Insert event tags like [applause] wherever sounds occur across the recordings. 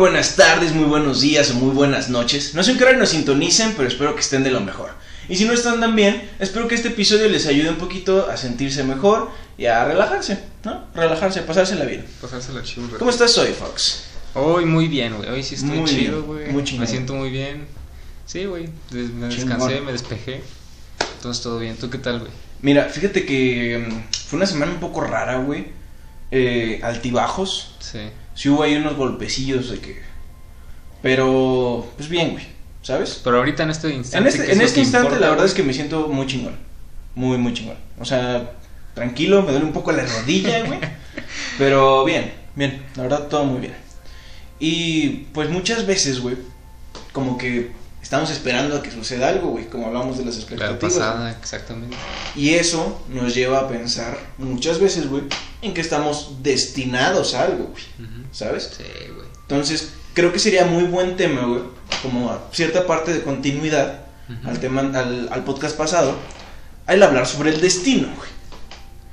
Buenas tardes, muy buenos días o muy buenas noches. No sé en qué hora nos sintonicen, pero espero que estén de lo mejor. Y si no están tan bien, espero que este episodio les ayude un poquito a sentirse mejor y a relajarse, ¿no? Relajarse, pasársela bien. Pasársela chido. rato. ¿Cómo estás hoy, Fox? Hoy muy bien, güey. Hoy sí estoy Muy chido, güey. muy chingón. Me siento muy bien. Sí, güey. Me Chingón. descansé, me despejé. Entonces todo bien. ¿Tú qué tal, güey? Mira, fíjate que mm, fue una semana un poco rara, güey. Eh, altibajos. Sí. Sí hubo ahí unos golpecillos de que... Pero, pues bien, güey, ¿sabes? Pero ahorita en este En instante. este, ¿qué en este que instante importa, la verdad güey? es que me siento muy chingón. Muy, muy chingón. O sea, tranquilo, me duele un poco la rodilla, güey. [laughs] pero bien, bien, la verdad todo muy bien. Y pues muchas veces, güey, como que estamos esperando a que suceda algo, güey, como hablamos de las La expectativas. pasada, exactamente. Y eso nos lleva a pensar muchas veces, güey, en que estamos destinados a algo, güey. ¿sabes? Sí, güey. Entonces, creo que sería muy buen tema, güey, como cierta parte de continuidad al tema al, al podcast pasado, al hablar sobre el destino, güey.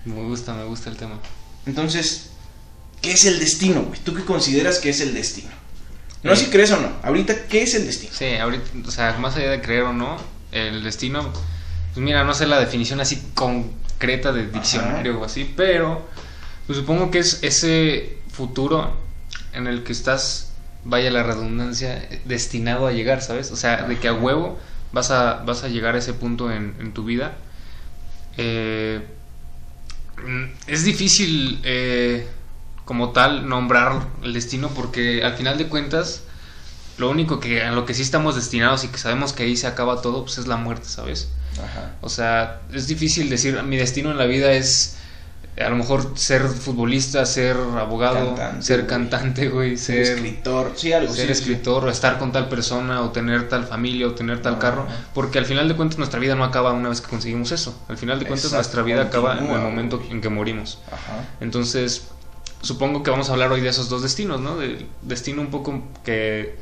Me gusta, me gusta el tema. Entonces, ¿qué es el destino, güey? ¿Tú qué consideras que es el destino? No si crees o no. Ahorita, ¿qué es el destino? Sí, ahorita, o sea, más allá de creer o no, el destino, pues mira, no sé la definición así concreta de diccionario o así, pero pues supongo que es ese futuro en el que estás, vaya la redundancia, destinado a llegar, ¿sabes? O sea, de que a Ajá. huevo vas a, vas a llegar a ese punto en, en tu vida. Eh, mm, es difícil eh, como tal nombrar el destino porque al final de cuentas lo único que a lo que sí estamos destinados y que sabemos que ahí se acaba todo pues es la muerte, ¿sabes? Ajá. O sea, es difícil decir mi destino en la vida es a lo mejor ser futbolista, ser abogado, Cantante, ser güey. cantante, güey, Ser ser escritor, sí, algo ser sí, sí. escritor o estar con tal persona o tener tal familia o tener tal Ajá. carro, porque al final de cuentas nuestra vida no acaba una vez que conseguimos eso. Al final de cuentas Exacto, nuestra vida acaba en el momento güey. en que morimos. Ajá. Entonces, supongo que vamos a hablar hoy de esos dos destinos, ¿no? Del destino un poco que,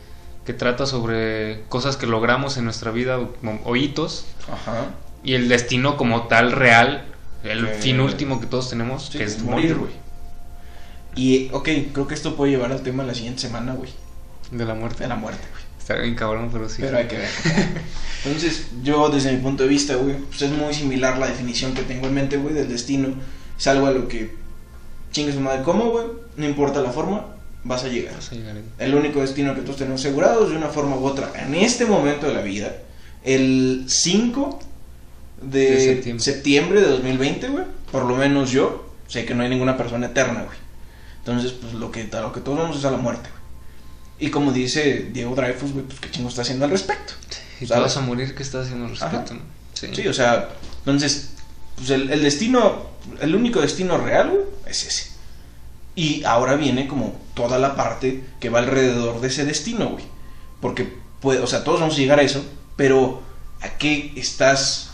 que trata sobre cosas que logramos en nuestra vida o, o hitos, Ajá. y el destino como tal real, el fin último que todos tenemos, Sí, que es morir, morir, güey. Y, ok, creo que esto puede llevar al tema la siguiente semana, güey. De la muerte. De la muerte, güey. Está bien cabrón, pero sí. Pero hay que ver. [laughs] Entonces, yo desde mi punto de vista, güey, pues es muy similar la definición que tengo en mente, güey, del destino. Es algo a lo que chingue su madre cómo, güey, no importa la forma, vas a llegar. Vas a llegar ahí. El único destino que todos tenemos asegurados de una forma u otra en este momento de la vida, el 5 de, De septiembre. septiembre. de 2020, güey, por lo menos yo sé que no hay ninguna persona eterna, güey. Entonces, pues lo que, a lo que todos vamos es a la muerte, güey. Y como dice Diego Dreyfus, güey, pues qué chingo está haciendo al respecto. Y tú ¿Sabes? vas a morir, ¿qué estás haciendo al respecto, no? Sí. Sí, o sea, entonces, pues el, el destino, el único destino real, güey, es ese. Y ahora viene como toda la parte que va alrededor de ese destino, güey. Porque, puede, o sea, todos vamos a llegar a eso, pero ¿a qué estás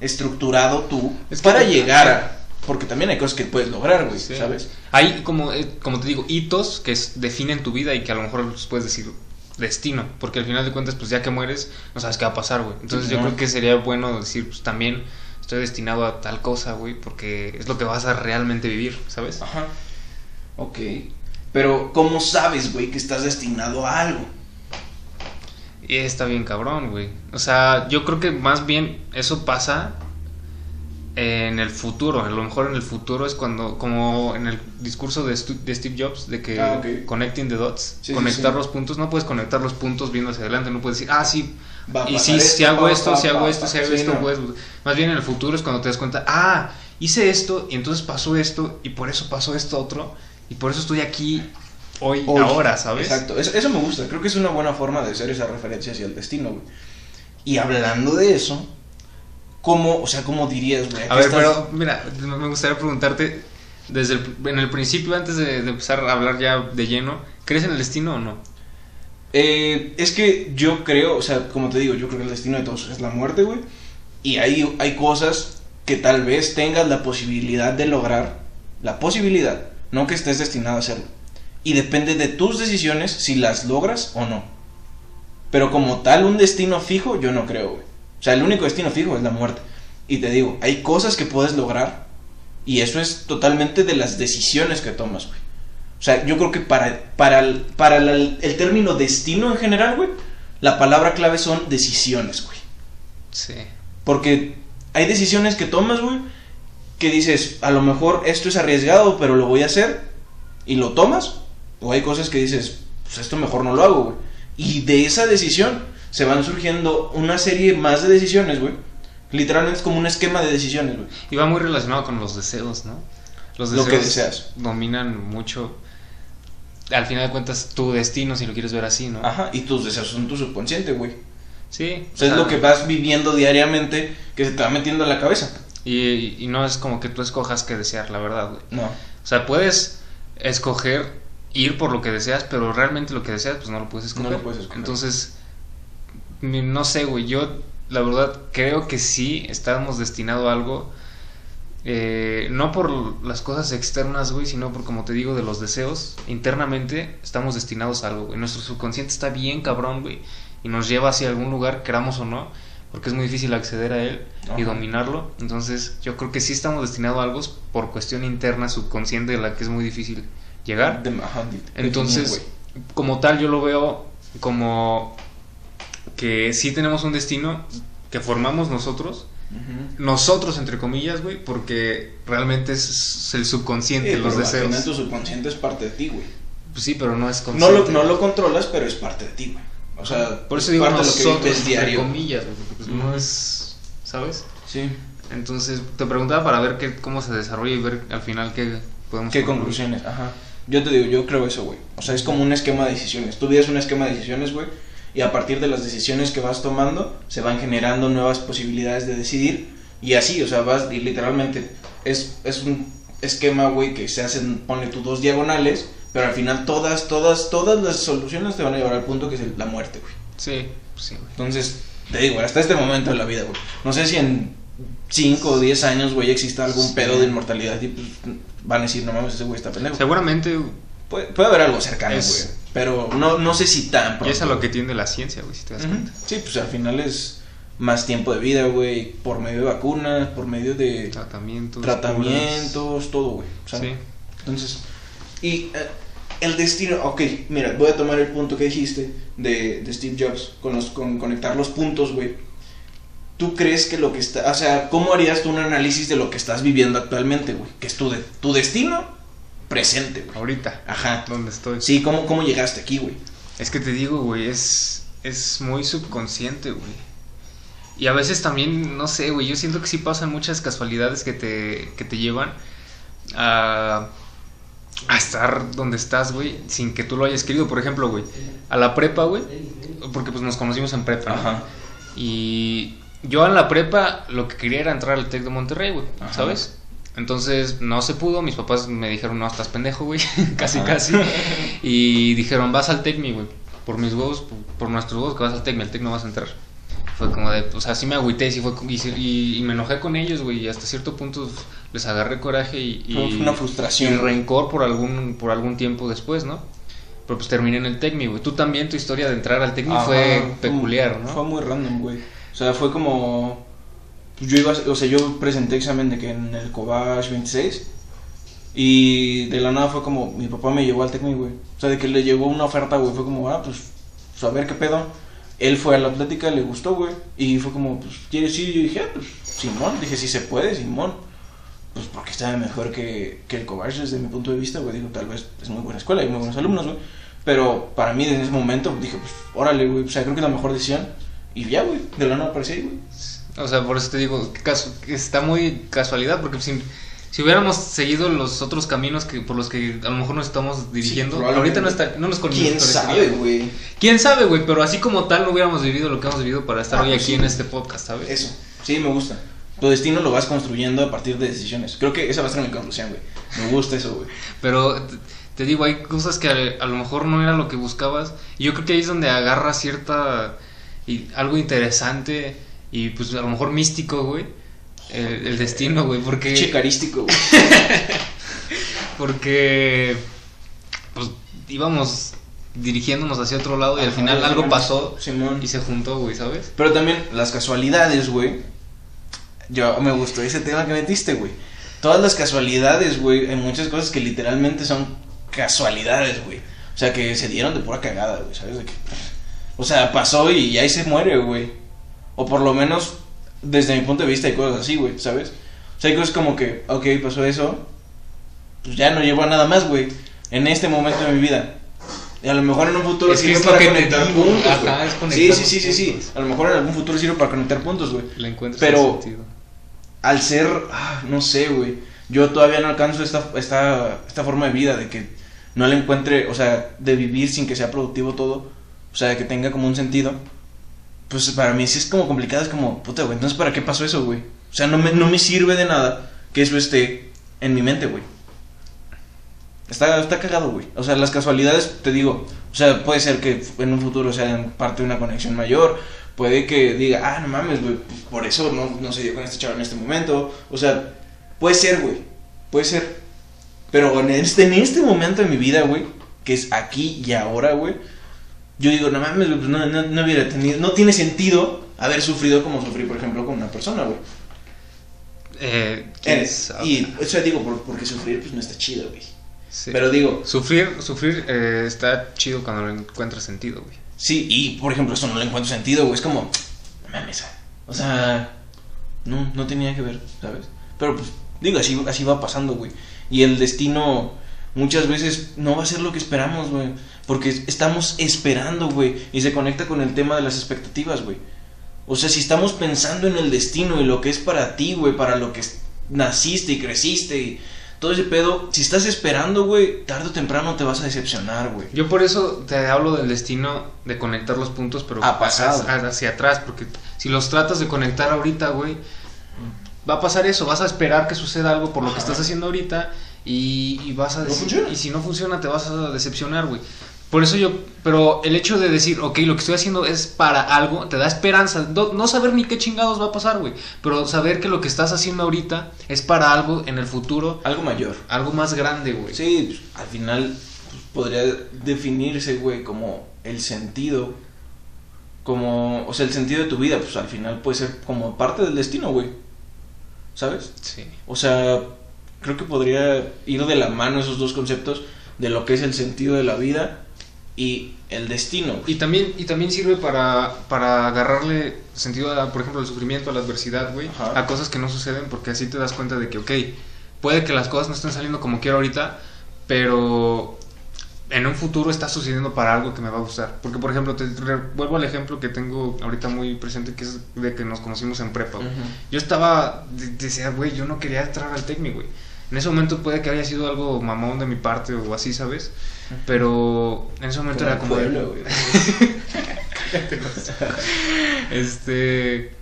estructurado tú Es que- para llegar a...? Porque también hay cosas que puedes lograr, güey, Sí. ¿sabes? Hay como, eh, como te digo, hitos que definen tu vida y que a lo mejor los puedes decir destino, porque al final de cuentas, pues ya que mueres, no sabes qué va a pasar, güey. Entonces Sí, yo no. creo que sería bueno decir, pues también estoy destinado a tal cosa, güey, porque es lo que vas a realmente vivir, ¿sabes? Ajá. Ok. Pero, ¿cómo sabes, güey, que estás destinado a algo? Y está bien cabrón, güey. O sea, yo creo que más bien eso pasa en el futuro. A lo mejor en el futuro es cuando, como en el discurso de, Steve Jobs, de que Ah, connecting the dots, Sí, sí, conectar sí. los puntos, no puedes conectar los puntos viendo hacia adelante, no puedes decir, ah, sí, Va a y si esto, hago pa, esto, pa, si hago pa, esto, si hago Sí, esto, no. pues, más bien en el futuro es cuando te das cuenta, ah, hice esto y entonces pasó esto y por eso pasó esto otro y por eso estoy aquí hoy, Hoy. ahora, ¿sabes? Exacto, eso, eso me gusta, creo que es una buena forma de hacer esa referencia hacia el destino, güey. Y hablando de eso, ¿cómo, o sea, cómo dirías, güey? A ver, estás- pero mira, me gustaría preguntarte, desde el, en el principio, antes de, de empezar a hablar ya de lleno, ¿crees en el destino o no? Eh, es que yo creo, o sea, como te digo, yo creo que el destino de todos es la muerte, güey. Y hay, hay cosas que tal vez tengas la posibilidad de lograr, la posibilidad, no que estés destinado a hacerlo. Y depende de tus decisiones si las logras o no. Pero como tal, un destino fijo, yo no creo, güey. O sea, el único destino fijo es la muerte. Y te digo, hay cosas que puedes lograr y eso es totalmente de las decisiones que tomas, güey. O sea, yo creo que para, para, el, para la- el término destino en general, güey, la palabra clave son decisiones, güey. Sí. Porque hay decisiones que tomas, güey, que dices, a lo mejor esto es arriesgado, pero lo voy a hacer, y lo tomas. O hay cosas que dices, pues esto mejor no lo hago, güey. Y de esa decisión se van surgiendo una serie más de decisiones, güey. Literalmente es como un esquema de decisiones, güey. Y va muy relacionado con los deseos, ¿no? Los Lo que deseas. dominan mucho. Al final de cuentas, tu destino, si lo quieres ver así, ¿no? Ajá, y tus deseos son tu subconsciente, güey. Sí. O sea, es o sea, lo que vas viviendo diariamente que se te va metiendo en la cabeza. Y, y no es como que tú escojas qué desear, la verdad, güey. No. O sea, puedes escoger ir por lo que deseas, pero realmente lo que deseas, pues no lo puedes escoger. No lo puedes escoger. Entonces, no sé, güey. Yo, la verdad, creo que sí estamos destinados a algo. Eh, no por las cosas externas, güey, sino por, como te digo, de los deseos. Internamente estamos destinados a algo, güey. Nuestro subconsciente está bien cabrón, güey. Y nos lleva hacia algún lugar, queramos o no. Porque es muy difícil acceder a él y dominarlo. Entonces, yo creo que sí estamos destinados a algo por cuestión interna, subconsciente, de la que es muy difícil llegar. Entonces, como tal, yo lo veo como que sí tenemos un destino que formamos nosotros, nosotros entre comillas, güey, porque realmente es el subconsciente, Sí, los pero al deseos. final tu subconsciente es parte de ti, güey. Pues sí, pero no es No consciente. lo, no lo controlas, pero es parte de ti, güey. O sea, Por eso es digo parte de lo que nosotros vives entre diario. comillas, güey, porque pues no es, ¿sabes? Sí. Entonces, te preguntaba para ver qué, cómo se desarrolla y ver al final qué podemos ¿Qué concluir. conclusiones? Ajá. Yo te digo, yo creo eso, güey. O sea, es como un esquema de decisiones. Tú vives un esquema de decisiones, güey. Y a partir de las decisiones que vas tomando, se van generando nuevas posibilidades de decidir. Y así, o sea, vas y literalmente es, es un esquema, güey, que se hacen, ponle tú dos diagonales. Pero al final todas, todas, todas las soluciones te van a llevar al punto que es la muerte, güey. Sí, pues sí, güey. Entonces, te digo, hasta este momento de la vida, güey. No sé si en 5 o 10 años, güey, exista algún Sí. pedo de inmortalidad y pues van a decir, no mames, ese güey está pendejo. Seguramente, Puede, puede haber algo cercano, Es- güey. Pero no, no sé si tan y pronto. es a lo que tiende la ciencia, güey, si te das cuenta. Sí, pues al final es más tiempo de vida, güey. Por medio de vacunas, por medio de Tratamientos. tratamientos, todo, güey. Sí. Entonces, y eh, el destino, ok, mira, voy a tomar el punto que dijiste de, de Steve Jobs, con, los, con conectar los puntos, güey. ¿Tú crees que lo que está, o sea, cómo harías tú un análisis de lo que estás viviendo actualmente, güey? Que es tu, de- tu destino presente, güey. Ahorita, Ajá. donde estoy. Sí, ¿cómo, cómo llegaste aquí, güey? Es que te digo, güey, es, es muy subconsciente, güey. Y a veces también, no sé, güey, yo siento que sí pasan muchas casualidades que te, que te llevan a, a estar donde estás, güey, sin que tú lo hayas querido. Por ejemplo, güey, a la prepa, güey, porque pues nos conocimos en prepa, ¿no? Ajá. Y yo en la prepa lo que quería era entrar al TEC de Monterrey, güey. ¿sabes? Entonces no se pudo, mis papás me dijeron, no, estás pendejo, güey, [laughs] casi, Ajá. casi. Y dijeron, vas al TECMI, güey, por mis huevos, por, nuestros huevos que vas al TECMI, al TEC no vas a entrar. Fue como de, o sea, sí me agüité, sí fue, y, y- y me enojé con ellos, güey, y hasta cierto punto les agarré coraje y, y, Fue una y frustración. rencor por algún, por algún tiempo después, ¿no? Pero pues terminé en el TECMI, güey. Tú también, tu historia de entrar al TECMI fue peculiar, ¿no? Fue muy random, güey. O sea, fue como. Pues, Yo iba, o sea, yo presenté examen de que en el Cobach 26. Y de la nada fue como, mi papá me llevó al Tecmi, güey. O sea, de que le llegó una oferta, güey. Fue como, ah, pues, pues, a ver qué pedo. Él fue a la plática, le gustó, güey. Y fue como, pues, ¿quieres ir? Y yo dije, ah, pues, Simón. Dije, si se puede, Simón. Pues porque estaba mejor que, que el Cobach desde mi punto de vista, güey. Digo, tal vez es muy buena escuela y muy buenos alumnos, güey. Pero para mí, en ese momento, dije, pues, órale, güey. O sea, creo que es la mejor decisión. Y ya, güey. De la nada aparecí güey. O sea, por eso te digo, que está muy casualidad, porque si, si hubiéramos seguido los otros caminos que por los que a lo mejor nos estamos dirigiendo, ahorita no, está, no nos ¿Quién sabe, güey? ¿Quién sabe, güey? Pero así como tal no hubiéramos vivido lo que hemos vivido para estar Ah, hoy pues aquí sí. en este podcast, ¿sabes? Eso. Sí, me gusta. Tu destino lo vas construyendo a partir de decisiones. Creo que esa va a ser mi conclusión, güey. Me gusta eso, güey. Pero te, te digo, hay cosas que a, a lo mejor no era lo que buscabas. Y yo creo que ahí es donde agarra cierta. Y, algo interesante y pues a lo mejor místico, güey. El, el destino, güey. Porque. Chicarístico, güey. [laughs] Porque. Pues íbamos dirigiéndonos hacia otro lado y al final algo pasó Simón. y se juntó, güey, ¿sabes? Pero también las casualidades, güey. Yo me gustó ese tema que metiste, güey. Todas las casualidades, güey, en muchas cosas que literalmente son casualidades, güey. O sea, que se dieron de pura cagada, güey, ¿sabes? De que, o sea, pasó y ahí se muere, güey. O por lo menos, desde mi punto de vista, hay cosas así, güey, ¿sabes? O sea, hay cosas como que, ok, pasó eso, pues ya no llevo a nada más, güey, en este momento de mi vida. Y a lo mejor en un futuro Es sirve para conectar digo, puntos, ajá, es Sí, sí, sí, sí, sí. A lo mejor en algún futuro sirve para conectar puntos, güey. Le encuentras Pero- sentido. Al ser, ah, no sé, güey. Yo todavía no alcanzo esta, esta, esta forma de vida de que no le encuentre, o sea, de vivir sin que sea productivo todo. O sea, de que tenga como un sentido. Pues para mí sí es como complicado, es como, puta, güey, entonces ¿para qué pasó eso, güey? O sea, no me, no me sirve de nada que eso esté en mi mente, güey. Está, está cagado, güey. O sea, las casualidades, te digo, o sea, puede ser que en un futuro sean parte de una conexión mayor. Puede que diga, ah, no mames, güey, pues, por eso no, no se dio con este chavo en este momento. O sea, puede ser, güey. Puede ser. Pero en este, en este momento de mi vida, güey, que es aquí y ahora, güey, yo digo, no mames, pues no, no, no hubiera tenido, no tiene sentido haber sufrido como sufrí, por ejemplo, con una persona, güey. Eh, Eh, ¿quién sabe? y, o sea, digo, por- porque sufrir, pues no está chido, güey. Sí. Pero digo, Sufrir, sufrir eh, está chido cuando le encuentras sentido, güey. Sí, y por ejemplo, eso no le encuentro sentido, güey. Es como, no mames, o sea, no, no tenía que ver, ¿sabes? Pero pues, digo, así, así va pasando, güey. Y el destino muchas veces no va a ser lo que esperamos, güey. Porque estamos esperando, güey. Y se conecta con el tema de las expectativas, güey. O sea, si estamos pensando en el destino y lo que es para ti, güey, para lo que naciste y creciste y todo ese pedo, si estás esperando, güey, tarde o temprano te vas a decepcionar, güey. Yo por eso te hablo del destino de conectar los puntos, pero A pasado. hacia, atrás, porque si los tratas de conectar ahorita, güey, va a pasar eso, vas a esperar que suceda algo por lo que Ajá. estás haciendo ahorita y, y vas a No decir- funciona. y si no funciona te vas a decepcionar, güey. Por eso yo, pero el hecho de decir, ok, lo que estoy haciendo es para algo, te da esperanza. No, no saber ni qué chingados va a pasar, güey. Pero saber que lo que estás haciendo ahorita es para algo en el futuro, Algo mayor. algo más grande, güey. Sí, al final pues, podría definirse, güey, como el sentido. Como, o sea, el sentido de tu vida, pues al final puede ser como parte del destino, güey. ¿Sabes? Sí. O sea, creo que podría ir de la mano esos dos conceptos de lo que es el sentido de la vida y el destino. güey. Y también, y también sirve para, para agarrarle sentido, a, por ejemplo, al sufrimiento, a la adversidad, güey, Ajá. a cosas que no suceden, porque así te das cuenta de que, ok, puede que las cosas no estén saliendo como quiero ahorita, pero en un futuro está sucediendo para algo que me va a gustar. Porque, por ejemplo, te vuelvo al ejemplo que tengo ahorita muy presente, que es de que nos conocimos en prepa, güey. Yo estaba, de- decía, güey, yo no quería entrar al técnico, güey. En ese momento puede que haya sido algo mamón de mi parte o así, ¿sabes? Pero en ese momento era como... pueblo, güey. [laughs] Este.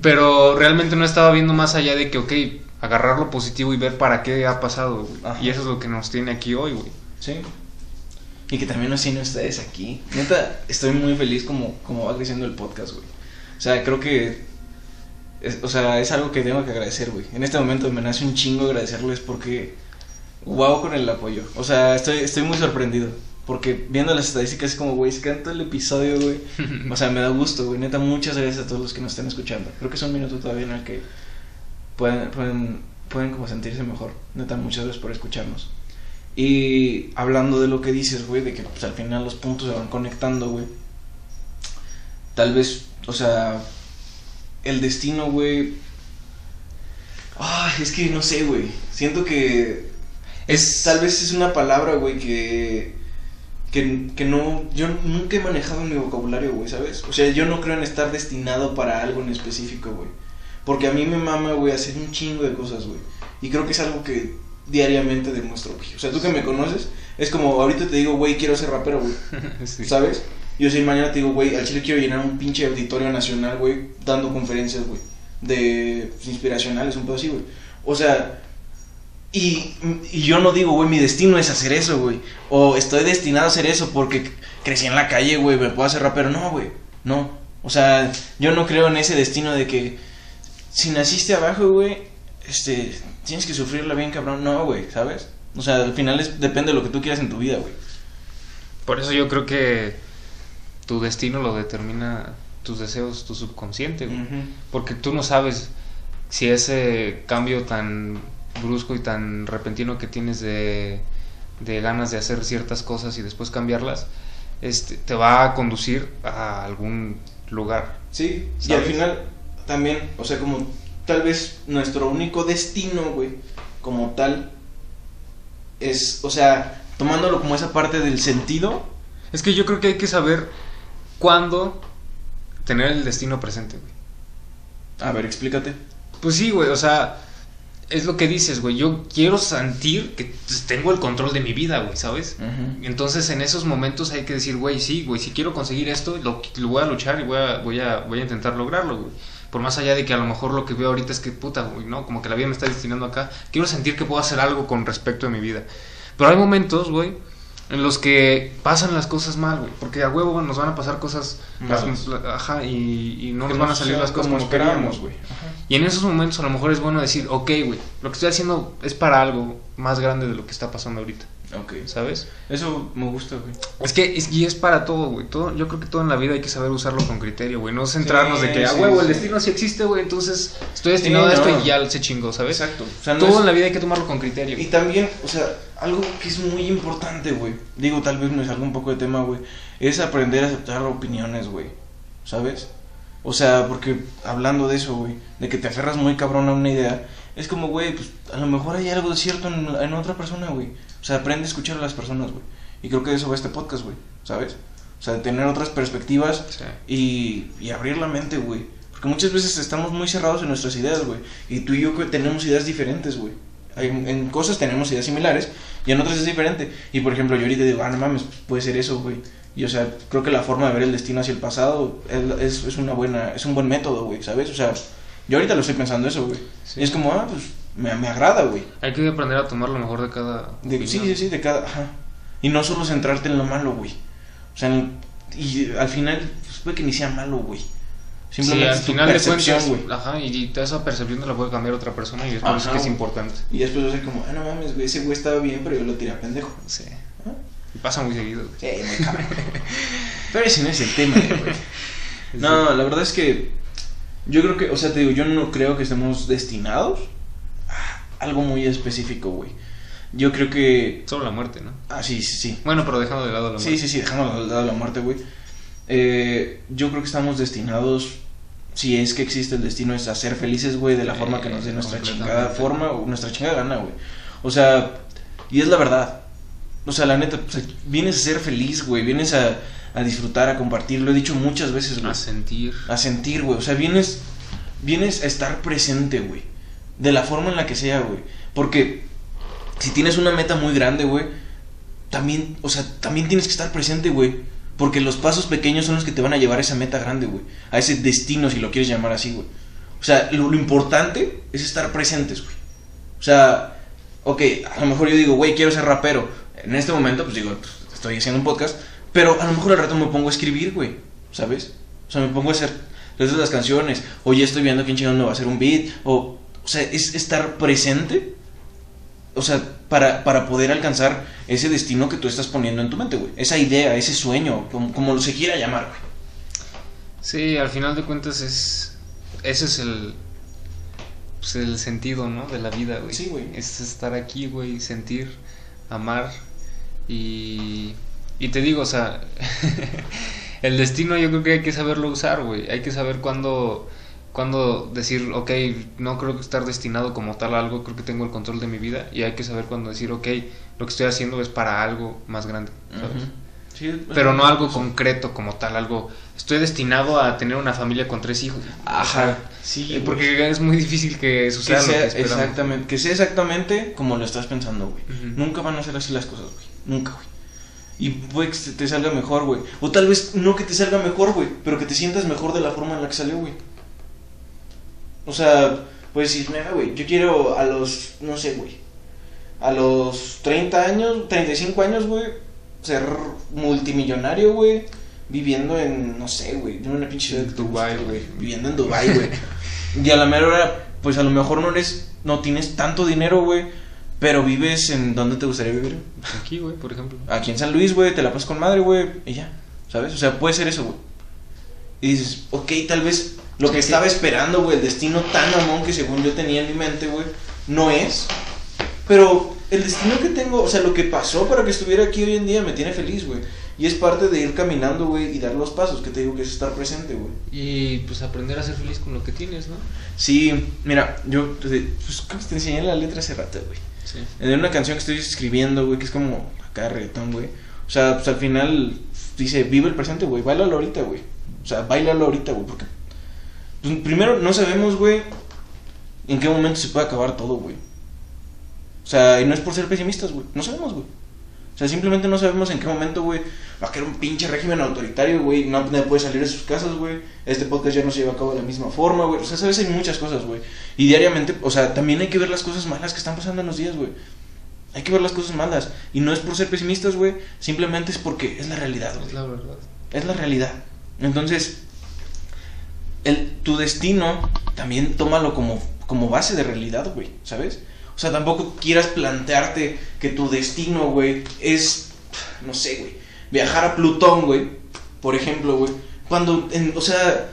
Pero realmente no estaba viendo más allá de que, ok, agarrar lo positivo y ver para qué ha pasado. Y eso es lo que nos tiene aquí hoy, güey. Sí. Y que también nos tienen ustedes aquí. Neta, estoy muy feliz como, como va creciendo el podcast, güey. O sea, creo que. Es- o sea, es algo que tengo que agradecer, güey. En este momento me nace un chingo agradecerles porque. Wow con el apoyo. O sea, estoy, estoy muy sorprendido. Porque viendo las estadísticas es como, güey, se canta el episodio, güey. [laughs] O sea, me da gusto, güey. Neta, muchas gracias a todos los que nos están escuchando. Creo que es un minuto todavía en el que pueden, pueden, pueden como sentirse mejor. Neta, muchas gracias por escucharnos. Y hablando de lo que dices, güey, de que pues, al final los puntos se van conectando, güey. Tal vez, o sea, el destino, güey. Ay, es que no sé, güey. Siento que Es. tal vez es una palabra, güey, que, que que no yo nunca he manejado en mi vocabulario, güey, ¿sabes? O sea, yo no creo en estar destinado para algo en específico, güey. Porque a mí me mama, güey, hacer un chingo de cosas, güey. Y creo que es algo que diariamente demuestro, güey. O sea, tú que me conoces, es como ahorita te digo, güey, quiero ser rapero, güey. [laughs] Sí. ¿Sabes? Yo si mañana te digo, güey, al chile quiero llenar un pinche auditorio nacional, güey, dando conferencias, güey, de inspiracionales, un pedo así, güey. O sea, y, y yo no digo, güey, mi destino es hacer eso, güey. O estoy destinado a hacer eso porque crecí en la calle, güey, me puedo hacer rapero. No, güey, no. O sea, yo no creo en ese destino de que si naciste abajo, güey, este, tienes que sufrirla bien, cabrón. No, güey, ¿sabes? O sea, al final es, depende de lo que tú quieras en tu vida, güey. Por eso yo creo que tu destino lo determina tus deseos, tu subconsciente, güey. Porque tú no sabes si ese cambio tan brusco y tan repentino que tienes de, de ganas de hacer ciertas cosas y después cambiarlas, este, te va a conducir a algún lugar. Sí, y al final también, o sea, como tal vez nuestro único destino, güey, como tal, es, o sea, tomándolo como esa parte del sentido, Es que yo creo que hay que saber cuándo tener el destino presente, güey. a ver, explícate. Pues sí, güey, o sea, es lo que dices, güey. Yo quiero sentir que tengo el control de mi vida, güey, ¿sabes? Entonces en esos momentos hay que decir, güey, sí, güey, si quiero conseguir esto, lo, lo voy a luchar y voy a, voy, a, voy a intentar lograrlo, güey. Por más allá de que a lo mejor lo que veo ahorita es que, puta, güey, ¿no? Como que la vida me está destinando acá. Quiero sentir que puedo hacer algo con respecto a mi vida. Pero hay momentos, güey, en los que pasan las cosas mal, güey. Porque a huevo nos van a pasar cosas... Malas. ajá, y, y no Que nos van a salir las cosas como como, queríamos, güey. Ajá. Y en esos momentos a lo mejor es bueno decir, ok, güey, lo que estoy haciendo es para algo más grande de lo que está pasando ahorita, Ok. ¿sabes? Eso me gusta, güey. Es que es, y es para todo, güey. Todo, yo creo que todo en la vida hay que saber usarlo con criterio, güey. No centrarnos Sí, de que, a sí, huevo, el sí. destino sí existe, güey. Entonces estoy destinado a esto no. y ya se chingó, ¿sabes? Exacto. O sea, no todo es- en la vida hay que tomarlo con criterio. Y también, o sea, algo que es muy importante, güey. Digo, tal vez me salga un poco de tema, güey. Es aprender a aceptar opiniones, güey. ¿Sabes? O sea, porque hablando de eso, güey, de que te aferras muy cabrón a una idea, es como, güey, pues a lo mejor hay algo de cierto en, en otra persona, güey. O sea, aprende a escuchar a las personas, güey. Y creo que de eso va este podcast, güey. ¿Sabes? O sea, de tener otras perspectivas Sí. y, y abrir la mente, güey. Porque muchas veces estamos muy cerrados en nuestras ideas, güey. Y tú y yo tenemos ideas diferentes, güey. En, en cosas tenemos ideas similares y en otras es diferente. Y por ejemplo, yo ahorita digo, ah, no mames, puede ser eso, güey. Y o sea, creo que la forma de ver el destino hacia el pasado es, es, es una buena, es un buen método, güey, ¿sabes? O sea, yo ahorita lo estoy pensando eso, güey. Sí. Y es como, ah, pues me, me agrada, güey. Hay que aprender a tomar lo mejor de cada. De- sí, sí, sí, de cada. Ajá. Y no solo centrarte en lo malo, güey. O sea, en- y al final, pues puede que ni sea malo, güey. Sí, al es tu final percepción, güey. ajá, y esa percepción te la puede cambiar otra persona y es por eso que es importante. Y después va a ser como, ah, no mames, güey, ese güey estaba bien, pero yo lo tiré a pendejo. Sí. ¿Ah? Y pasa muy seguido, güey. Sí, muy cabrón. [laughs] pero ese no es el tema, güey. [laughs] No, la verdad es que yo creo que, o sea, te digo, yo no creo que estemos destinados algo muy específico, güey. Yo creo que... Solo la muerte, ¿no? Ah, sí, sí, sí. Bueno, pero dejando de lado la muerte. Sí, sí, sí, dejando al lado la muerte, güey. Eh, yo creo que estamos destinados, si es que existe el destino, es a ser felices, güey, de la forma que nos dé nuestra chingada forma o nuestra chingada gana, güey. O sea, y es la verdad. O sea, la neta, o sea, vienes a ser feliz, güey, vienes a, a disfrutar, a compartir, lo he dicho muchas veces, güey. A sentir. A sentir, güey. O sea, vienes, vienes a estar presente, güey. De la forma en la que sea, güey. Porque si tienes una meta muy grande, güey, también, o sea, también tienes que estar presente, güey. Porque los pasos pequeños son los que te van a llevar a esa meta grande, güey. A ese destino, si lo quieres llamar así, güey. O sea, lo, importante es estar presentes, güey. O sea, ok, a lo mejor yo digo, güey, quiero ser rapero. En este momento, pues digo, estoy haciendo un podcast. Pero a lo mejor al rato me pongo a escribir, güey. ¿Sabes? O sea, me pongo a hacer letras de las canciones. O ya estoy viendo quién chingado me va a hacer un beat. O, o sea, es estar presente. O sea, para, para poder alcanzar ese destino que tú estás poniendo en tu mente, güey. Esa idea, ese sueño, como, como se quiera llamar, güey. Sí, al final de cuentas es. Ese es el. Pues el sentido, ¿no? De la vida, güey. Sí, güey. Es estar aquí, güey, sentir, amar. Y. Y te digo, o sea. [laughs] el destino yo creo que hay que saberlo usar, güey. Hay que saber cuándo. Cuándo decir, ok, no creo que estar destinado como tal a algo, creo que tengo el control de mi vida. Y hay que saber cuándo decir, ok, lo que estoy haciendo es para algo más grande, ¿sabes? Sí, Pero no algo concreto como tal, algo... Estoy destinado a tener una familia con tres hijos. Ajá. Sí, Eh. Porque es muy difícil que que suceda lo que sea esperamos. exactamente, que sea exactamente como lo estás pensando, güey. Nunca van a ser así las cosas, güey. Nunca, güey. Y puede que te salga mejor, güey. O tal vez no que te salga mejor, güey, pero que te sientas mejor de la forma en la que salió, güey. O sea, puedes decir, mira, güey, yo quiero a los, no sé, güey. A los 30 años, 35 años, güey, ser multimillonario, güey. Viviendo en, no sé, güey, en una pinche Dubái, guste, güey. Viviendo en Dubai, güey. y a la mera hora, pues a lo mejor no eres, no tienes tanto dinero, güey. Pero vives en donde te gustaría vivir. Aquí, güey, por ejemplo. Aquí en San Luis, güey, te la pasas con madre, güey, y ya. ¿Sabes? O sea, puede ser eso, güey. Y dices, ok, tal vez lo que Es que- estaba esperando, güey, el destino tan mamón que según yo tenía en mi mente, güey, no es. Pero el destino que tengo, o sea, lo que pasó para que estuviera aquí hoy en día me tiene feliz, güey. Y es parte de ir caminando, güey, y dar los pasos, que te digo que es estar presente, güey. Y pues aprender a ser feliz con lo que tienes, ¿no? Sí, mira, yo pues, que te enseñé la letra hace rato, güey. Sí. En una canción que estoy escribiendo, güey, que es como acá reggaetón, güey. O sea, pues al final dice, vive el presente, güey, bailalo ahorita, güey. O sea, bailalo ahorita, güey, porque pues, primero no sabemos, güey, en qué momento se puede acabar todo, güey. O sea, y no es por ser pesimistas, güey. No sabemos, güey. O sea, simplemente no sabemos en qué momento, güey, va a caer un pinche régimen autoritario, güey. No puede salir de sus casas, güey. Este podcast ya no se lleva a cabo de la misma forma, güey. O sea, sabes, hay muchas cosas, güey. Y diariamente, o sea, también hay que ver las cosas malas que están pasando en los días, güey. Hay que ver las cosas malas. Y no es por ser pesimistas, güey. Simplemente es porque es la realidad, güey. Es la verdad. Es la realidad. Entonces, el, tu destino también tómalo como, como base de realidad, güey. ¿Sabes? O sea, tampoco quieras plantearte que tu destino, güey, es, no sé, güey, viajar a Plutón, güey, por ejemplo, güey. Cuando, en, o sea,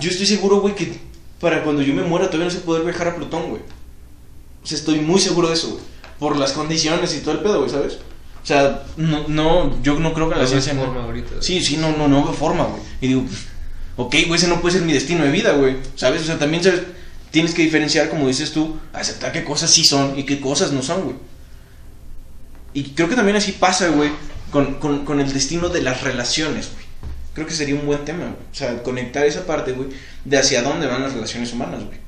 yo estoy seguro, güey, que para cuando yo me muera todavía no sé poder viajar a Plutón, güey. O sea, estoy muy seguro de eso, güey. Por las condiciones y todo el pedo, güey, ¿sabes? O sea, no, no, yo no creo que la No ciencia... forma ahorita. Sí, sí, no, no, no veo forma, güey. Y digo, pues, ok, güey, ese no puede ser mi destino de vida, güey. ¿Sabes? O sea, también sabes, tienes que diferenciar, como dices tú, aceptar qué cosas sí son y qué cosas no son, güey. Y creo que también así pasa, güey, con, con, con el destino de las relaciones, güey. Creo que sería un buen tema, güey. O sea, conectar esa parte, güey, de hacia dónde van las relaciones humanas, güey.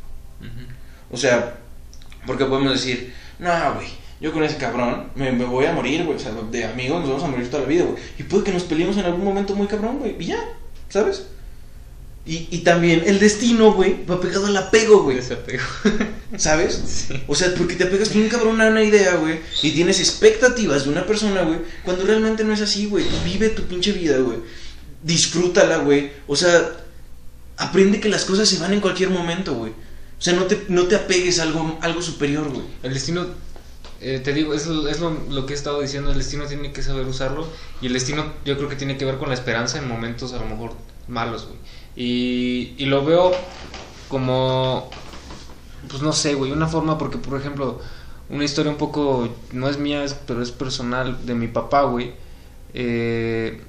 O sea, porque podemos decir, no, güey, yo con ese cabrón me, me voy a morir, güey. O sea, de amigos nos vamos a morir toda la vida, güey. Y puede que nos peleemos en algún momento muy cabrón, güey. Y ya, ¿sabes? Y, y también el destino, güey, va pegado al apego, güey. Ese apego. [laughs] ¿Sabes? Sí. O sea, porque te apegas bien cabrón a una idea, güey. Y tienes expectativas de una persona, güey. Cuando realmente no es así, güey. Vive tu pinche vida, güey. Disfrútala, güey. O sea, aprende que las cosas se van en cualquier momento, güey. O sea, no te, no te apegues a algo, algo superior, güey. El destino, eh, te digo, es, es lo, lo que he estado diciendo, el destino tiene que saber usarlo y el destino yo creo que tiene que ver con la esperanza en momentos a lo mejor malos, güey. Y, y lo veo como, pues no sé, güey, una forma porque, por ejemplo, una historia un poco, no es mía, es- pero es personal, de mi papá, güey. Eh,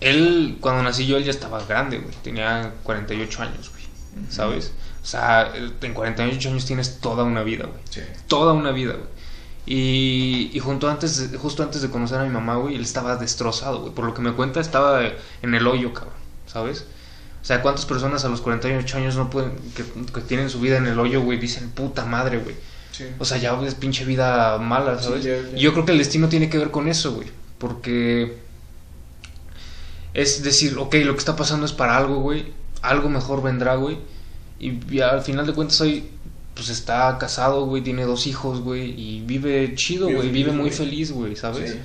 él, cuando nací yo, él ya estaba grande, güey, tenía 48 años, güey, ¿sabes? O sea, en 48 años tienes toda una vida, güey Sí. toda una vida, güey. Y, y junto antes, justo antes de conocer a mi mamá, güey, él estaba destrozado, güey. Por lo que me cuenta, estaba en el hoyo, cabrón, ¿sabes? O sea, ¿cuántas personas a los 48 años no pueden, que, que tienen su vida en el hoyo, güey, dicen, puta madre, güey? Sí. O sea, ya es pinche vida mala, Sí, ¿sabes? ya, ya. Y yo creo que el destino tiene que ver con eso, güey. Porque es decir, ok, lo que está pasando es para algo, güey. Algo mejor vendrá, güey. Y ya al final de cuentas hoy, pues está casado, güey, tiene dos hijos, güey. Y vive chido, güey. Vive muy feliz, güey, ¿sabes? Sí.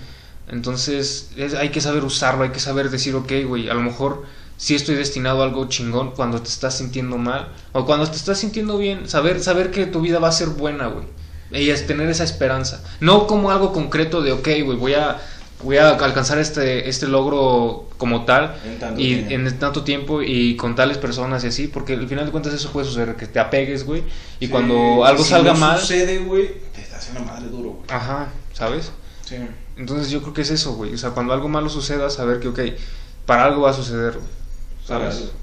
Entonces, es- hay que saber usarlo, hay que saber decir, ok, güey, a lo mejor sí estoy destinado a algo chingón cuando te estás sintiendo mal o cuando te estás sintiendo bien, saber, saber que tu vida va a ser buena, güey. Y es tener esa esperanza. No como algo concreto de, ok, güey, voy a, voy a alcanzar este, este logro como tal En y tiempo. en tanto tiempo y con tales personas y así, porque al final de cuentas eso puede suceder, que te apegues, güey, y Sí, cuando algo si salga no mal, sucede, güey, te hace una madre duro, güey. ajá, ¿sabes? Sí. Entonces yo creo que es eso, güey. O sea, cuando algo malo suceda, saber que, ok, para algo va a suceder, güey. Para ¿Sabes? algo,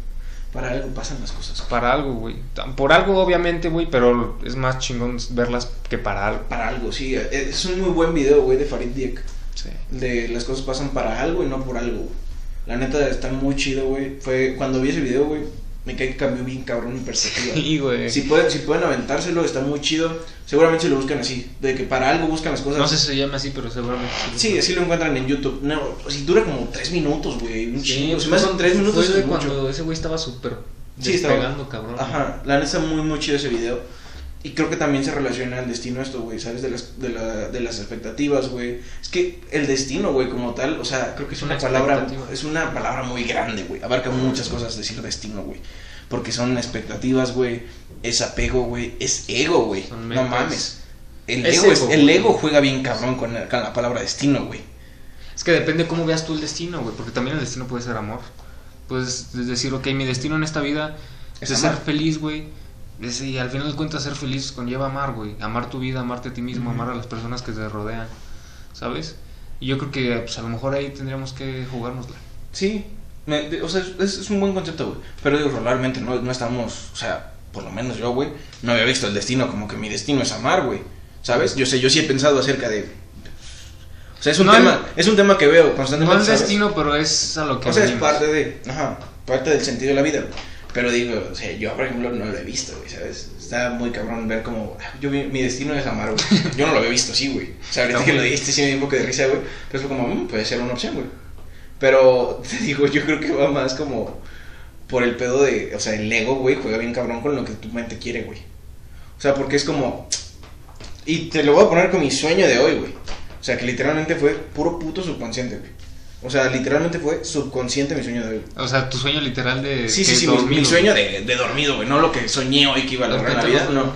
para algo pasan las cosas. Para algo, güey. Por algo, obviamente, güey, pero es más chingón verlas que para algo. Para algo, sí. Es un muy buen video, güey, de Farid Diek. Sí. De las cosas pasan para algo y no por algo, güey. La neta está muy chido, güey. Fue cuando vi ese video, güey, me cae que cambió bien cabrón mi perspectiva. Y, güey. Si pueden, si pueden aventárselo, está muy chido. Seguramente lo buscan así, de que para algo buscan las cosas. No sé si se llama así, pero seguramente Sí, así lo encuentran en YouTube. No, si dura como tres minutos, güey. Un Sí, chingo. Si me hacen tres minutos, Fue de es mucho. cuando ese güey estaba súper Sí, estaba- despegando, cabrón. Ajá, la neta está muy, muy chido ese video. Y creo que también se relaciona al destino esto, güey, ¿sabes? De las, de, la, de las expectativas, güey. Es que el destino, güey, como tal, o sea, creo que es una, Una palabra, es una palabra muy grande, güey. Abarca muchas cosas decir destino, güey. Porque son expectativas, güey, es apego, güey, es ego, güey. No mames. El Es ego, es- ego, el güey. ego juega bien cabrón con, el- con la palabra destino, güey. Es que depende cómo veas tú el destino, güey, porque también el destino puede ser amor. Puedes decir, ok, mi destino en esta vida es ser feliz, güey, Es- y al final de cuentas ser feliz conlleva amar, güey. Amar tu vida, amarte a ti mismo, amar a las personas que te rodean, ¿sabes? Y yo creo que pues, a lo mejor ahí tendríamos que jugárnosla. Sí, me- de- o sea, es, es un buen concepto, güey. Pero digo, realmente no, no estamos, o sea, por lo menos yo, güey, no había visto el destino como que mi destino es amar, güey. ¿Sabes? Yo sé, yo sí he pensado acerca de... O sea, es un, No tema, el- es un tema que veo No constantemente. el ¿sabes? destino, pero es a lo que O sea, es venimos. parte de... Ajá, parte del sentido de la vida, güey. Pero digo, o sea, yo, por ejemplo, no lo he visto, güey, ¿sabes? Está muy cabrón ver como... Yo, mi, mi destino es amar, güey. [laughs] Yo no lo había visto así, güey. O sea, ahorita que lo dijiste sí me dio un poco de risa, güey. Pero fue como, mm, puede ser una opción, güey. Pero, [laughs] te digo, yo creo que va más como... Por el pedo de... O sea, el ego, güey, juega bien cabrón con lo que tu mente quiere, güey. O sea, porque es como... Y te lo voy a poner con mi sueño de hoy, güey. O sea, que literalmente fue puro puto subconsciente, güey. O sea, literalmente fue subconsciente mi sueño de hoy. O sea, tu sueño literal de. Sí, sí, sí, mi, sueño de, de dormido, güey. No lo que soñé hoy que iba a lograr la vida. No,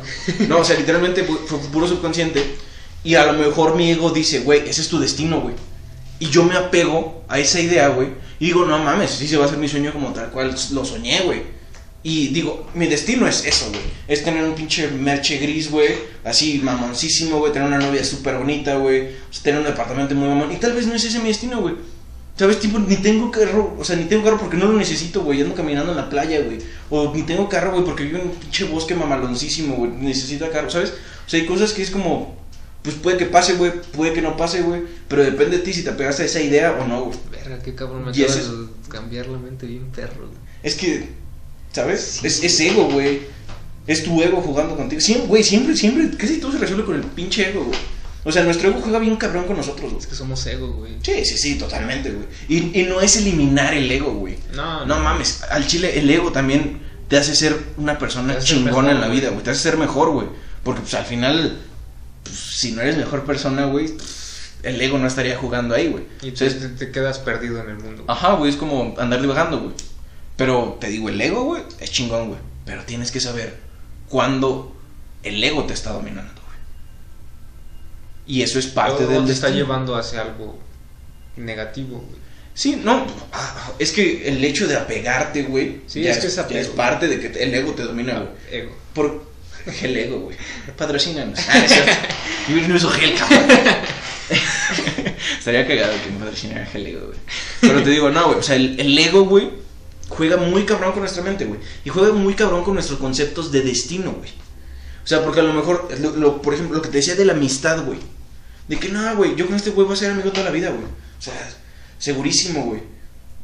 no o sea, literalmente fue, fue puro subconsciente. Y a lo mejor mi ego dice, güey, ese es tu destino, güey. Y yo me apego a esa idea, güey. Y digo, no mames, sí se va a hacer mi sueño como tal cual lo soñé, güey. Y digo, mi destino es eso, güey. Es tener un pinche merche gris, güey. Así mamoncísimo, güey. Tener una novia súper bonita, güey. o sea, tener un departamento muy mamón. Y tal vez no es ese mi destino, güey. ¿Sabes? Tipo, ni tengo carro, o sea, ni tengo carro porque no lo necesito, güey. Ando caminando en la playa, güey. O ni tengo carro, güey, porque vivo en un pinche bosque mamaloncísimo, güey. Necesito carro, ¿sabes? O sea, hay cosas que es como, pues puede que pase, güey. Puede que no pase, güey. Pero depende de ti si te apegaste a esa idea o no, güey. Verga, qué cabrón me Y acabas de cambiar la mente bien perro. güey. Es que, ¿sabes? Es, es ego, güey. Es tu ego jugando contigo. Siempre, güey, siempre, siempre, casi todo se resuelve con el pinche ego, güey. O sea, nuestro ego juega bien cabrón con nosotros, güey. Es que somos ego, güey. Sí, sí, sí, totalmente, güey. Y, y no es eliminar el ego, güey. No, No mames, al chile el ego también te hace ser una persona hace chingona mejor, en la vida, güey. Te hace ser mejor, güey. Porque pues al final, pues, si no eres mejor persona, güey, el ego no estaría jugando ahí, güey. Y sea, te, quedas perdido en el mundo. Ajá, güey, es como andar divagando, güey. Pero te digo, el ego, güey, es chingón, güey. Pero tienes que saber cuándo el ego te está dominando. Y eso es parte O del te está llevando hacia algo negativo, güey. Sí, no, ah, es que el hecho de apegarte, güey, Sí, ya, es que es, es ya es parte de que el ego te domina, güey. Ego. Por [laughs] el ego, güey. Patrocínanos. [laughs] Ah, es cierto. No uso gel, cabrón. [laughs] Estaría cagado que me patrocinara gel ego, güey. Pero te digo, no, güey. O sea, el, el ego, güey, juega muy cabrón con nuestra mente, güey. Y juega muy cabrón con nuestros conceptos de destino, güey. O sea, porque a lo mejor, lo, lo- por ejemplo, lo que te decía de la amistad, güey. De que no, güey, yo con este güey voy a ser amigo toda la vida, güey. O sea, segurísimo, güey.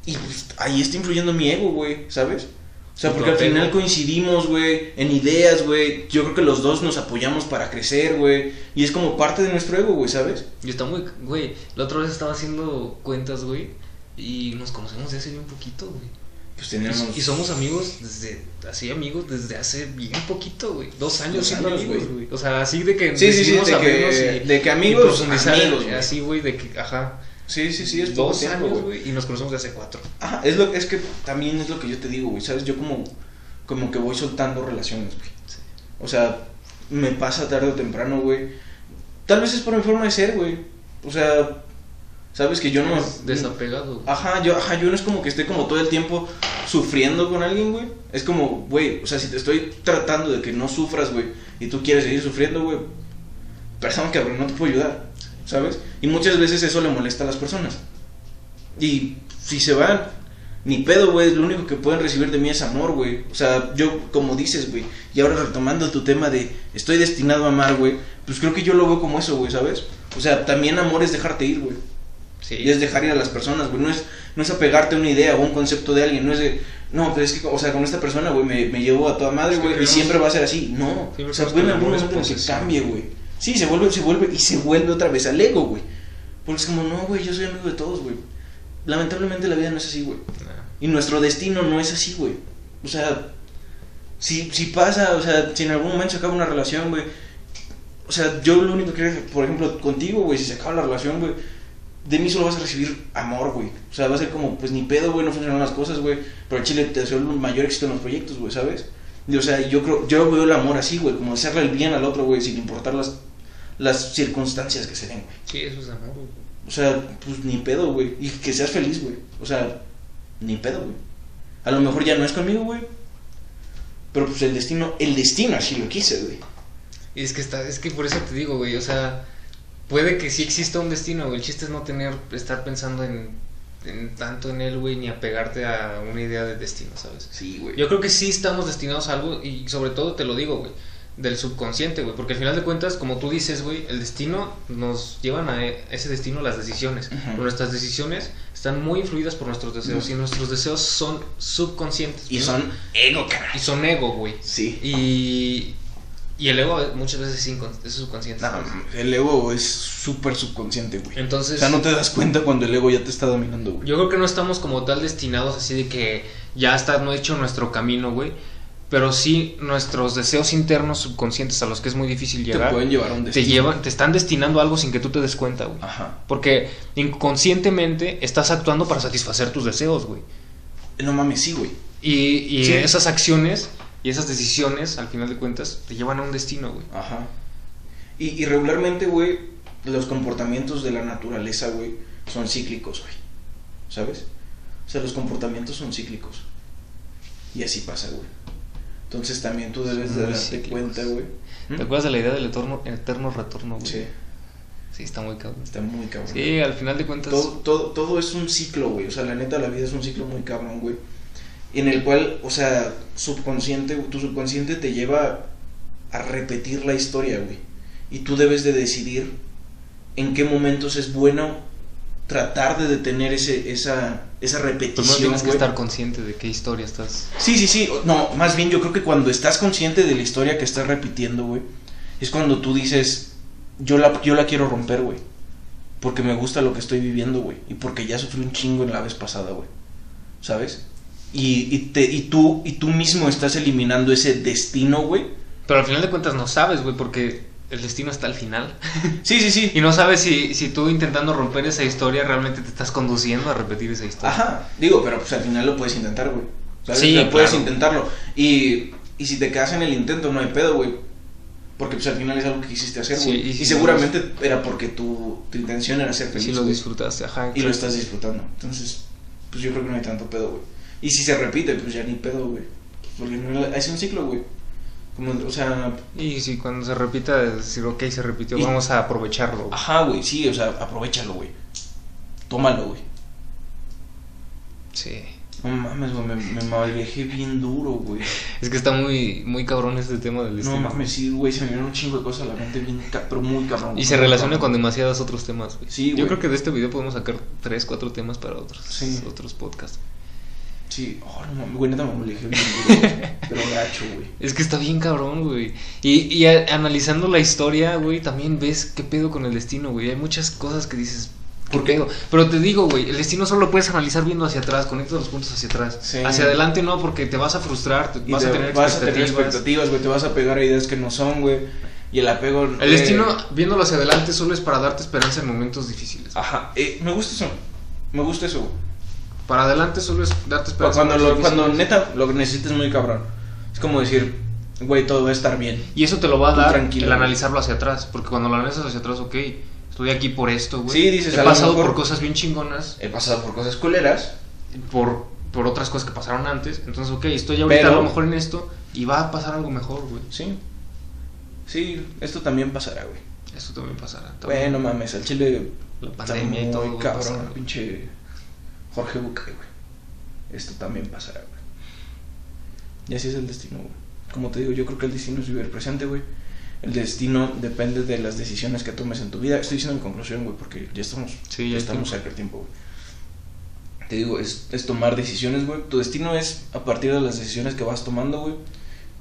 Y pues, ahí está influyendo mi ego, güey, ¿sabes? O sea, porque al final coincidimos, güey, en ideas, güey. Yo creo que los dos nos apoyamos para crecer, güey. Y es como parte de nuestro ego, güey, ¿sabes? Y está muy, güey, la otra vez estaba haciendo cuentas, güey, y nos conocemos de hace bien poquito, güey. Pues tenemos... Y, y somos amigos desde, así amigos desde hace bien poquito, güey. Dos años siendo amigos, güey. O sea, así de que Sí, sí, sí, de que, y, de que amigos, amigos, así, güey, de que, ajá, Sí, sí, sí, es dos tiempo, años, güey, y nos conocemos de hace cuatro. Ajá, es, lo, es que también es lo que yo te digo, güey, ¿sabes? Yo como, como que voy soltando relaciones, güey. Sí. O sea, me pasa tarde o temprano, güey. Tal vez es por mi forma de ser, güey. O sea, sabes que yo no... Desapegado. Ajá, yo, ajá, yo no es como que esté como todo el tiempo sufriendo con alguien, güey. Es como, güey, o sea, si te estoy tratando de que no sufras, güey, y tú quieres seguir sufriendo, güey, perdón, cabrón, no te puedo ayudar, ¿sabes? Y muchas veces eso le molesta a las personas. Y si se van, ni pedo, güey, lo único que pueden recibir de mí es amor, güey. O sea, yo, como dices, güey, y ahora retomando tu tema de estoy destinado a amar, güey, pues creo que yo lo veo como eso, güey, ¿sabes? O sea, también amor es dejarte ir, güey. Sí. Y es dejar ir a las personas, güey. No es, no es apegarte a una idea o un concepto de alguien. No es de, no, pero es que, o sea, con esta persona, güey, me, me llevo a toda madre, Es que güey. y siempre va a ser así. No. O sea, que en algún momento en que posesión. cambie, güey. Sí, se vuelve, se vuelve y se vuelve otra vez al ego, güey. Porque es como, no, güey, yo soy amigo de todos, güey. Lamentablemente la vida no es así, güey. Y nuestro destino no es así, güey. O sea, si, si pasa, o sea, si en algún momento se acaba una relación, güey. O sea, yo lo único que quiero, por ejemplo, contigo, güey, si se acaba la relación, güey, de mí solo vas a recibir amor, güey. O sea, va a ser como, pues ni pedo, güey, no funcionan las cosas, güey. Pero en Chile te deseo el mayor éxito en los proyectos, güey, ¿sabes? Y, o sea, yo creo, yo veo el amor así, güey, como hacerle el bien al otro, güey, sin importar las, las circunstancias que se den, güey. Sí, eso es amor, güey. O sea, pues ni pedo, güey. Y que seas feliz, güey. O sea, ni pedo, güey. A lo mejor ya no es conmigo, güey. Pero pues el destino, el destino así lo quise, güey. Y es que está, es que por eso te digo, güey, o sea, puede que sí exista un destino, güey. El chiste es no tener, estar pensando en, en tanto en él, güey, ni apegarte a una idea de destino, ¿sabes? Sí, güey. Yo creo que sí estamos destinados a algo y sobre todo te lo digo, güey, del subconsciente, güey, porque al final de cuentas, como tú dices, güey, el destino nos llevan a ese destino las decisiones. Pero nuestras decisiones están muy influidas por nuestros deseos y nuestros deseos son subconscientes. Y ¿no? son ego, cara. y son ego, güey. Sí. Y y el ego muchas veces es, subconsciente. El ego es súper subconsciente, güey. Entonces, O sea, no te das cuenta cuando el ego ya te está dominando, güey. yo creo que no estamos como tal destinados así de que ya está no hecho nuestro camino, güey. Pero sí nuestros deseos internos subconscientes a los que es muy difícil Te llegar pueden llevar a un te destino. llevan, te están destinando a algo sin que tú te des cuenta, güey. Ajá. Porque inconscientemente estás actuando para satisfacer tus deseos, güey. No mames, sí, güey. Y, y Sí. esas acciones y esas decisiones, al final de cuentas, te llevan a un destino, güey. Ajá. Y, y regularmente, güey, los comportamientos de la naturaleza, güey, son cíclicos, güey. ¿Sabes? O sea, los comportamientos son cíclicos. Y así pasa, güey. Entonces también tú debes de darte cíclicos. cuenta, güey. ¿Mm? ¿Te acuerdas de la idea del eterno, eterno retorno, güey? Sí, Sí, está muy cabrón. está muy cabrón. Sí, al final de cuentas. Todo, todo, todo es un ciclo, güey. O sea, la neta, la vida es un ciclo muy cabrón, güey. En el cual, o sea, subconsciente, tu subconsciente te lleva a repetir la historia, güey. Y tú debes de decidir en qué momentos es bueno tratar de detener ese, esa, esa repetición, tienes que estar consciente de qué historia estás. Sí, sí, sí. No, más bien yo creo que cuando estás consciente de la historia que estás repitiendo, güey, es cuando tú dices, yo la, yo la quiero romper, güey. Porque me gusta lo que estoy viviendo, güey. Y porque ya sufrí un chingo en la vez pasada, güey. ¿Sabes? Y, y, te, y, tú, y tú mismo estás eliminando ese destino, güey. Pero al final de cuentas no sabes, güey, porque el destino está al final. [laughs] Sí, sí, sí. Y no sabes si, si tú intentando romper esa historia realmente te estás conduciendo a repetir esa historia. Ajá. Digo, pero pues al final lo puedes intentar, güey. ¿Sabes? Sí, O sea, puedes claro. intentarlo. Y, y si te quedas en el intento, no hay pedo, güey. Porque pues al final es algo que quisiste hacer, Sí, güey. y y, si seguramente era porque tu, tu intención era ser Y feliz. si lo disfrutaste, ajá. y lo estás disfrutando. Entonces, pues yo creo que no hay tanto pedo, güey. Y si se repite, pues ya ni pedo, güey. Porque no, es un ciclo, güey. Como, o sea, Y si cuando se repita, decir, ok, se repitió, Y- vamos a aprovecharlo. güey. ajá, güey, sí, o sea, aprovechalo, güey. Tómalo, güey. Sí. No mames, güey, me, me malviajé bien duro, güey. Es que está muy, muy cabrón este tema del destino. No mames, sí, güey, se me vinieron un chingo de cosas a la mente bien, pero muy cabrón. Y se relaciona cabrón. con demasiados otros temas, güey. Sí, Yo güey. creo que de este video podemos sacar tres, cuatro temas para otros, Sí. otros podcasts. Sí, oh, no mames, güey, neta me malviajé bien güey. [laughs] Pero gacho, güey. Es que está bien cabrón, güey. Y, y a- analizando la historia, güey, también ves qué pedo con el destino, güey. Hay muchas cosas que dices, ¿qué ¿Por qué? pedo? Pero te digo, güey, el destino solo lo puedes analizar viendo hacia atrás, conecta los puntos hacia atrás. Sí. Hacia adelante no, porque te vas a frustrar, te vas te- a tener vas a tener expectativas. güey, te vas a pegar a ideas que no son, güey. Y el apego... El güey, destino, viéndolo hacia adelante, solo es para darte esperanza en momentos difíciles. Ajá, eh, me gusta eso. Me gusta eso. güey. Para adelante solo es darte esperanza. Cuando, lo, cuando neta lo que necesites muy cabrón. Es como decir, güey, todo va a estar bien. Y eso te lo va a Tú dar tranquilo, el analizarlo hacia atrás. Porque cuando lo analizas hacia atrás, ok, estoy aquí por esto, güey. Sí, dices, He pasado mejor- por cosas bien chingonas, He pasado por cosas culeras. por, por otras cosas que pasaron antes. Entonces, ok, estoy ahorita Pero- a lo mejor en esto y va a pasar algo mejor, güey. Sí. Sí, esto también pasará, güey. Eso también pasará. Güey, no mames, al chile. La está pandemia y todo. cabrón, pasar. pinche Jorge Bucay, güey. Esto también pasará, güey. Y así es el destino, güey. Como te digo, yo creo que el destino es vivir el presente, güey. El destino depende de las decisiones que tomes en tu vida. Estoy diciendo mi conclusión, güey, porque ya estamos, Sí, ya ya es estamos cerca del tiempo, güey. Te digo, es, es tomar decisiones, güey. Tu destino es a partir de las decisiones que vas tomando, güey.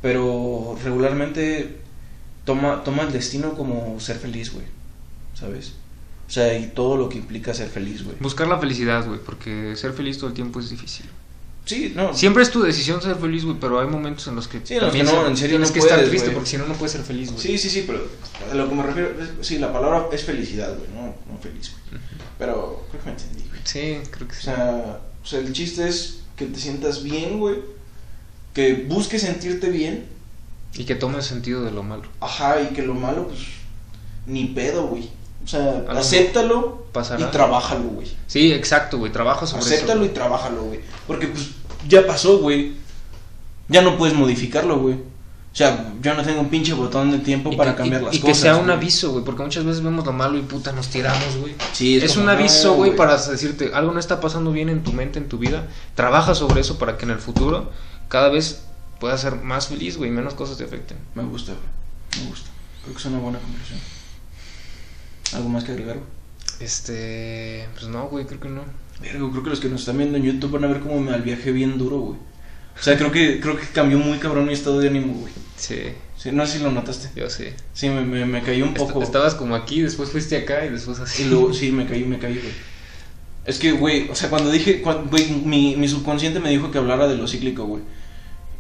Pero regularmente toma, toma el destino como ser feliz, güey. ¿Sabes? O sea, y todo lo que implica ser feliz, güey. Buscar la felicidad, güey, porque ser feliz todo el tiempo es difícil. Sí, no. Siempre es tu decisión ser feliz, güey, pero hay momentos en los que Sí, en los que no, en serio tienes no que estar puedes, triste, porque si no, no puedes ser feliz, güey. Sí, sí, sí, pero a lo que me refiero, es- sí, la palabra es felicidad, güey, no, no feliz, güey. Pero creo que me entendí, güey. Sí, creo que O sí. sea, o sea, el chiste es que te sientas bien, güey. Que busques sentirte bien. Y que tome sentido de lo malo. Ajá, y que lo malo, pues, ni pedo, güey. O sea, acéptalo pasará. y trabájalo, güey. Sí, exacto, güey, trabajo sobre Acéptalo eso. y trabájalo, güey. Porque, pues, ya pasó, güey. ya no puedes modificarlo, güey. O sea, yo no tengo un pinche botón de tiempo Y para que- cambiar y- las y cosas. que sea un güey. aviso, güey, porque muchas veces vemos lo malo y puta nos tiramos, güey. Sí, Es, como, un aviso, güey, para decirte, algo no está pasando bien en tu mente, en tu vida. Trabaja sobre eso para que en el futuro cada vez puedas ser más feliz, güey, y menos cosas te afecten. Me gusta, güey. Me gusta. Creo que es una buena conclusión. ¿Algo más que agregar? Este, pues no, güey, creo que no. Creo que los que nos están viendo en YouTube van a ver cómo me al viaje bien duro, güey. O sea, creo que, creo que cambió muy cabrón mi estado de ánimo, güey. Sí, Sí, no sé si lo notaste. yo sí. Sí, me, me, me cayó un Est- poco. Estabas como aquí, después fuiste acá y después así. Y luego, sí, me caí, me caí, güey. Es que, güey, o sea, cuando dije, güey, mi, mi subconsciente me dijo que hablara de lo cíclico, güey.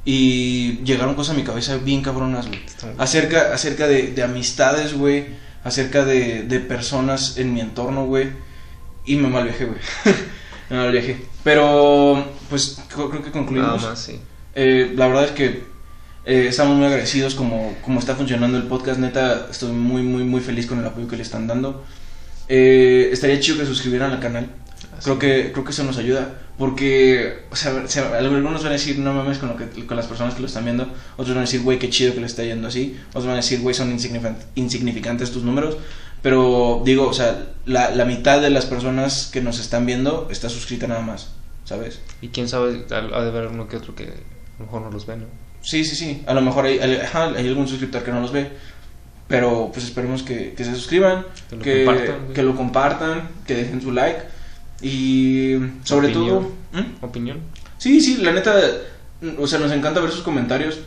Y llegaron cosas a mi cabeza bien cabronas, güey. Acerca, acerca de, de amistades, güey. Acerca de, de personas en mi entorno, güey. Y me mal viajé, güey. [laughs] me mal viajé. Pero, pues, creo, creo que concluimos. Nada más, sí. Eh, la verdad es que eh, estamos muy agradecidos como, como está funcionando el podcast. Neta, estoy muy, muy, muy feliz con el apoyo que le están dando. Eh, estaría chido que suscribieran al canal. Así. Creo que, creo que eso nos ayuda. Porque, o sea, se- algunos van a decir, no mames con, lo que, con las personas que lo están viendo. Otros van a decir, güey, qué chido que le está yendo así. Otros van a decir, güey, son insignifican- insignificantes tus números. Pero digo, o sea, la, la mitad de las personas que nos están viendo está suscrita nada más, ¿sabes? Y quién sabe, ha de haber uno que otro que a lo mejor no los ve, ¿no? Sí, sí, sí. A lo mejor hay, hay- hay algún suscriptor que no los ve. Pero pues esperemos que, que se suscriban, Que lo que, compartan, que lo compartan, que dejen su like. Y sobre Opinión. todo... ¿Mm? ¿Opinión? Sí, sí, la neta, o sea, nos encanta ver sus comentarios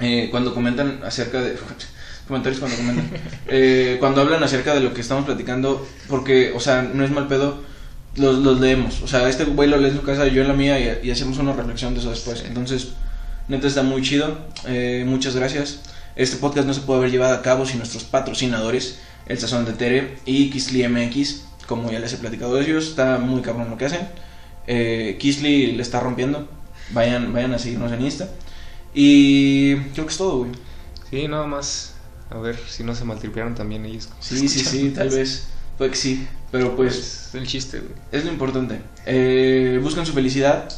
eh, cuando comentan acerca de... [laughs] comentarios cuando comentan. [laughs] Eh, cuando hablan acerca de lo que estamos platicando, porque, o sea, no es mal pedo, los, los leemos. O sea, este güey lo lee en su casa, yo en la mía, y, y hacemos una reflexión de eso después. Sí. Entonces, neta está muy chido. Eh, muchas gracias. Este podcast no se puede haber llevado a cabo sin nuestros patrocinadores, El Sazón de Tere y Kisly MX. Como ya les he platicado de ellos, está muy cabrón lo que hacen. Eh, Kisly le está rompiendo. Vayan, vayan a seguirnos en Insta. Y creo que es todo, güey. Sí, nada más. A ver si no se maltripearon también ellos. Sí, sí, sí, tal vez. Puede que sí. Pero pues Pues el chiste, güey. es lo importante. Eh, buscan su felicidad.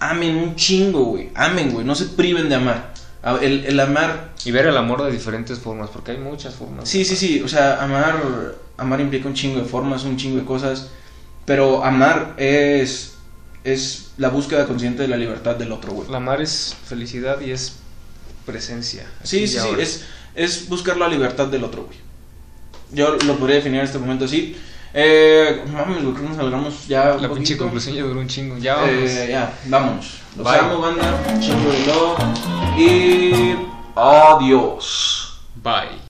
Amen un chingo, güey. Amen, güey. No se priven de amar. El, el amar. Y ver el amor de diferentes formas, porque hay muchas formas. Sí, sí, sí. O sea, amar. Amar implica un chingo de formas, un chingo de cosas. Pero amar es. Es la búsqueda consciente de la libertad del otro, güey. Amar es felicidad y es presencia. Sí, sí, sí, es, es buscar la libertad del otro, güey. Yo lo podría definir en este momento así. Eh, mames, güey, creo que nos alargamos ya un La pinche conclusión ya duró un chingo. Ya vamos. Eh, ya, vámonos. Los Bye. amo, banda. Chingo de love. Y adiós. Bye.